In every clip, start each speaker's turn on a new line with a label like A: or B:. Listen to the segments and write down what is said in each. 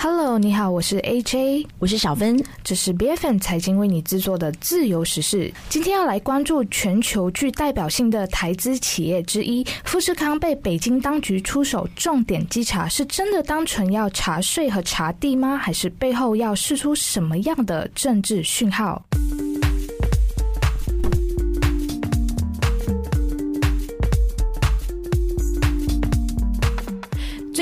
A: Hello，你好，我是 AJ，
B: 我是小芬，
A: 这是 BFN 财经为你制作的自由时事。今天要来关注全球具代表性的台资企业之一富士康被北京当局出手重点稽查，是真的单纯要查税和查地吗？还是背后要释出什么样的政治讯号？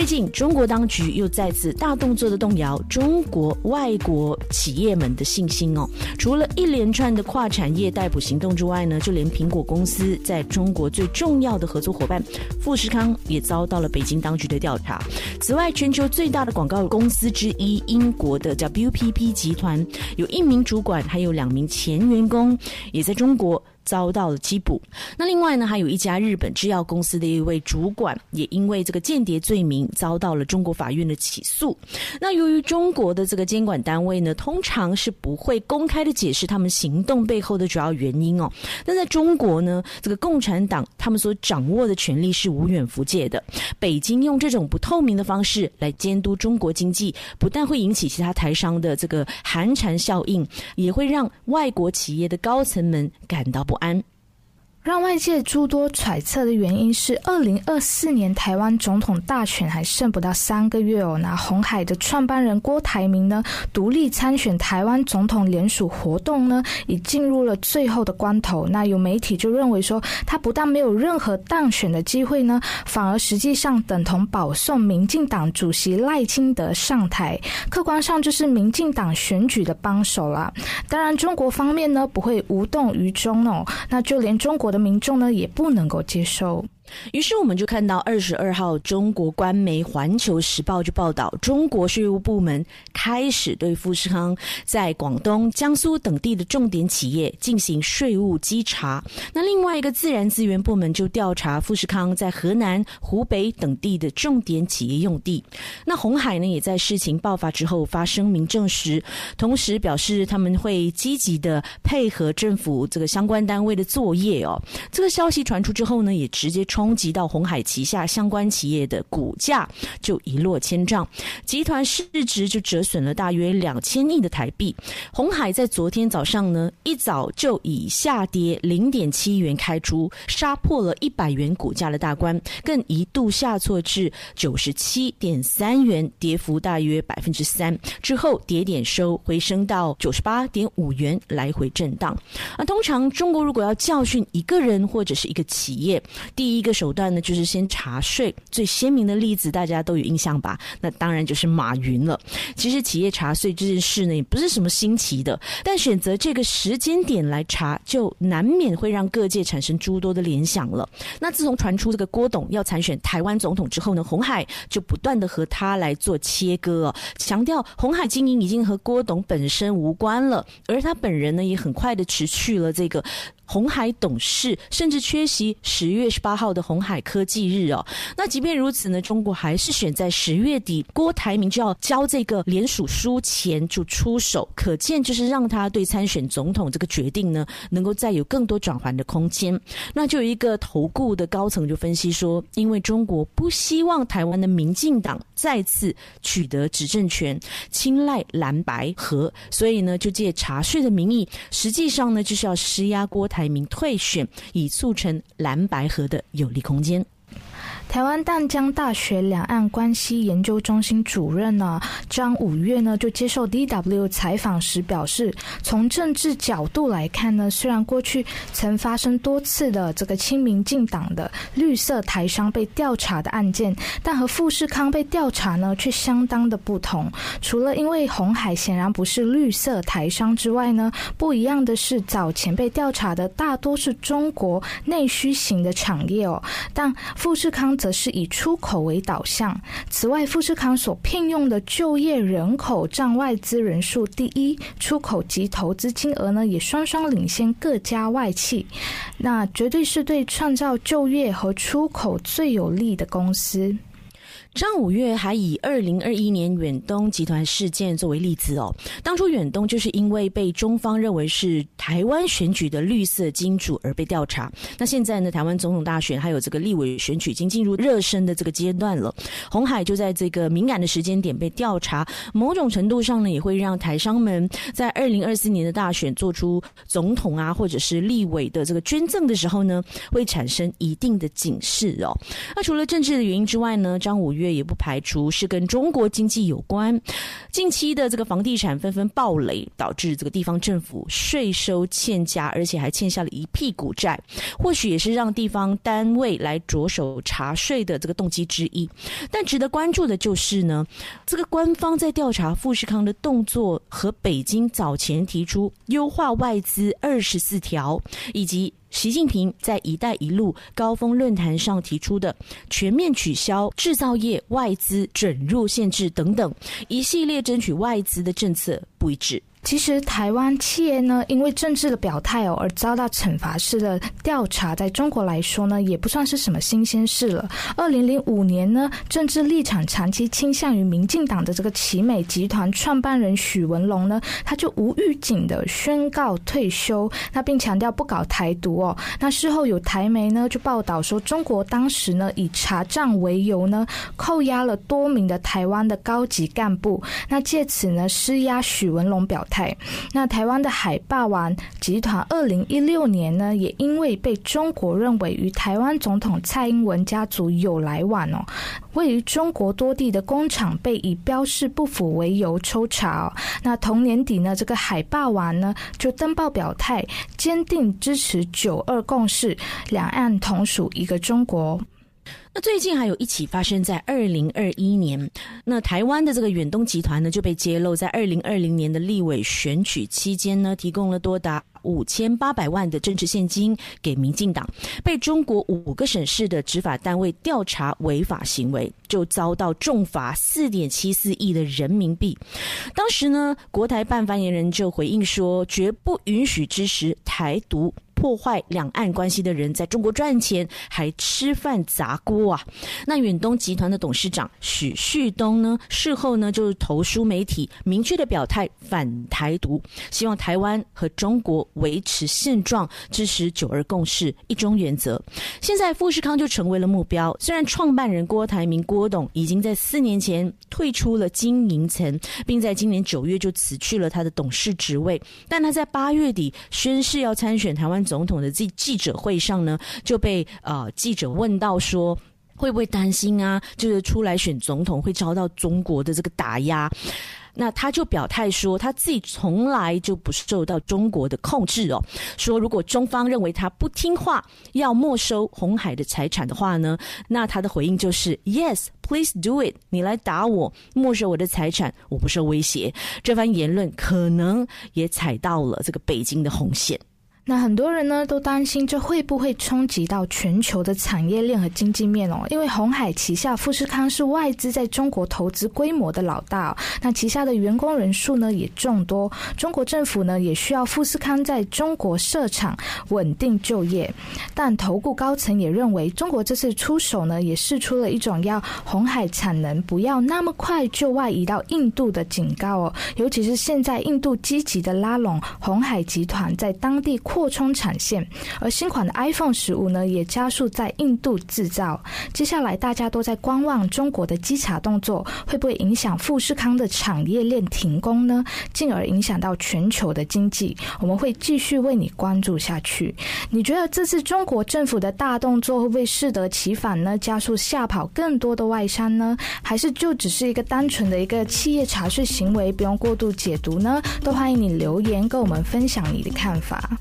B: 近，中国当局又再次大动作的动摇中国外国企业们的信心哦。除了一连串的跨产业逮捕行动之外呢，就连苹果公司在中国最重要的合作伙伴富士康也遭到了北京当局的调查。此外，全球最大的广告公司之一英国的叫 WPP 集团，有一名主管还有两名前员工也在中国。遭到了缉捕。那另外呢，还有一家日本制药公司的一位主管，也因为这个间谍罪名遭到了中国法院的起诉。那由于中国的这个监管单位呢，通常是不会公开的解释他们行动背后的主要原因哦。那在中国呢，这个共产党他们所掌握的权力是无远弗届的。北京用这种不透明的方式来监督中国经济，不但会引起其他台商的这个寒蝉效应，也会让外国企业的高层们感到不。安。
A: 让外界诸多揣测的原因是，二零二四年台湾总统大选还剩不到三个月哦。那红海的创办人郭台铭呢，独立参选台湾总统联署活动呢，已进入了最后的关头。那有媒体就认为说，他不但没有任何当选的机会呢，反而实际上等同保送民进党主席赖清德上台，客观上就是民进党选举的帮手啦。当然，中国方面呢不会无动于衷哦。那就连中国的。民众呢也不能够接受。
B: 于是我们就看到二十二号，中国官媒《环球时报》就报道，中国税务部门开始对富士康在广东、江苏等地的重点企业进行税务稽查。那另外一个自然资源部门就调查富士康在河南、湖北等地的重点企业用地。那红海呢，也在事情爆发之后发声明证实，同时表示他们会积极的配合政府这个相关单位的作业哦。这个消息传出之后呢，也直接。冲击到红海旗下相关企业的股价就一落千丈，集团市值就折损了大约两千亿的台币。红海在昨天早上呢，一早就以下跌零点七元开出，杀破了一百元股价的大关，更一度下挫至九十七点三元，跌幅大约百分之三。之后跌点收，回升到九十八点五元，来回震荡。啊，通常中国如果要教训一个人或者是一个企业，第一。一个手段呢，就是先查税。最鲜明的例子，大家都有印象吧？那当然就是马云了。其实企业查税这件事呢，也不是什么新奇的，但选择这个时间点来查，就难免会让各界产生诸多的联想了。那自从传出这个郭董要参选台湾总统之后呢，红海就不断的和他来做切割，强调红海经营已经和郭董本身无关了，而他本人呢，也很快的辞去了这个。红海董事甚至缺席十月十八号的红海科技日哦。那即便如此呢，中国还是选在十月底，郭台铭就要交这个联署书前就出手，可见就是让他对参选总统这个决定呢，能够再有更多转圜的空间。那就有一个投顾的高层就分析说，因为中国不希望台湾的民进党再次取得执政权，青睐蓝白合，所以呢，就借查税的名义，实际上呢，就是要施压郭台。排名退选，以促成蓝白河的有利空间。
A: 台湾淡江大学两岸关系研究中心主任呢张五月呢就接受 DW 采访时表示，从政治角度来看呢，虽然过去曾发生多次的这个亲民进党的绿色台商被调查的案件，但和富士康被调查呢却相当的不同。除了因为红海显然不是绿色台商之外呢，不一样的是早前被调查的大多是中国内需型的产业哦，但富士康。则是以出口为导向。此外，富士康所聘用的就业人口占外资人数第一，出口及投资金额呢也双双领先各家外企。那绝对是对创造就业和出口最有利的公司。
B: 张五岳还以二零二一年远东集团事件作为例子哦，当初远东就是因为被中方认为是台湾选举的绿色金主而被调查。那现在呢，台湾总统大选还有这个立委选举已经进入热身的这个阶段了，红海就在这个敏感的时间点被调查，某种程度上呢，也会让台商们在二零二四年的大选做出总统啊或者是立委的这个捐赠的时候呢，会产生一定的警示哦。那除了政治的原因之外呢，张五岳。也不排除是跟中国经济有关。近期的这个房地产纷纷暴雷，导致这个地方政府税收欠佳，而且还欠下了一屁股债，或许也是让地方单位来着手查税的这个动机之一。但值得关注的就是呢，这个官方在调查富士康的动作和北京早前提出优化外资二十四条，以及。习近平在“一带一路”高峰论坛上提出的全面取消制造业外资准入限制等等一系列争取外资的政策不一致。
A: 其实，台湾企业呢，因为政治的表态哦，而遭到惩罚式的调查，在中国来说呢，也不算是什么新鲜事了。二零零五年呢，政治立场长期倾向于民进党的这个奇美集团创办人许文龙呢，他就无预警的宣告退休，那并强调不搞台独哦。那事后有台媒呢就报道说，中国当时呢以查账为由呢，扣押了多名的台湾的高级干部，那借此呢施压许文龙表态。那台湾的海霸王集团，二零一六年呢，也因为被中国认为与台湾总统蔡英文家族有来往哦，位于中国多地的工厂被以标示不符为由抽查。那同年底呢，这个海霸王呢就登报表态，坚定支持九二共识，两岸同属一个中国。
B: 那最近还有一起发生在二零二一年，那台湾的这个远东集团呢就被揭露，在二零二零年的立委选举期间呢，提供了多达五千八百万的政治现金给民进党，被中国五个省市的执法单位调查违法行为，就遭到重罚四点七四亿的人民币。当时呢，国台办发言人就回应说，绝不允许支持台独。破坏两岸关系的人在中国赚钱，还吃饭砸锅啊！那远东集团的董事长许旭东呢？事后呢，就投书媒体，明确的表态反台独，希望台湾和中国维持现状，支持九二共识、一中原则。现在富士康就成为了目标。虽然创办人郭台铭郭董已经在四年前退出了经营层，并在今年九月就辞去了他的董事职位，但他在八月底宣誓要参选台湾。总总统的记记者会上呢，就被呃记者问到说，会不会担心啊？就是出来选总统会遭到中国的这个打压？那他就表态说，他自己从来就不受到中国的控制哦。说如果中方认为他不听话，要没收红海的财产的话呢，那他的回应就是 Yes, please do it。你来打我，没收我的财产，我不受威胁。这番言论可能也踩到了这个北京的红线。
A: 那很多人呢都担心这会不会冲击到全球的产业链和经济面哦？因为红海旗下富士康是外资在中国投资规模的老大，那旗下的员工人数呢也众多。中国政府呢也需要富士康在中国设厂稳定就业，但投顾高层也认为，中国这次出手呢也试出了一种要红海产能不要那么快就外移到印度的警告哦。尤其是现在印度积极的拉拢红海集团在当地。扩充产线，而新款的 iPhone 十五呢，也加速在印度制造。接下来大家都在观望中国的稽查动作，会不会影响富士康的产业链停工呢？进而影响到全球的经济？我们会继续为你关注下去。你觉得这次中国政府的大动作会不会适得其反呢？加速吓跑更多的外商呢？还是就只是一个单纯的一个企业查税行为，不用过度解读呢？都欢迎你留言跟我们分享你的看法。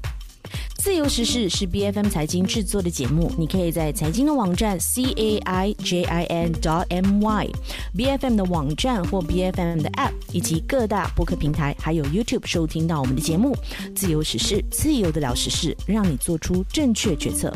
B: 自由时事是 B F M 财经制作的节目，你可以在财经的网站 c a i j i n dot m y B F M 的网站或 B F M 的 App 以及各大播客平台，还有 YouTube 收听到我们的节目。自由时事，自由的聊时事，让你做出正确决策。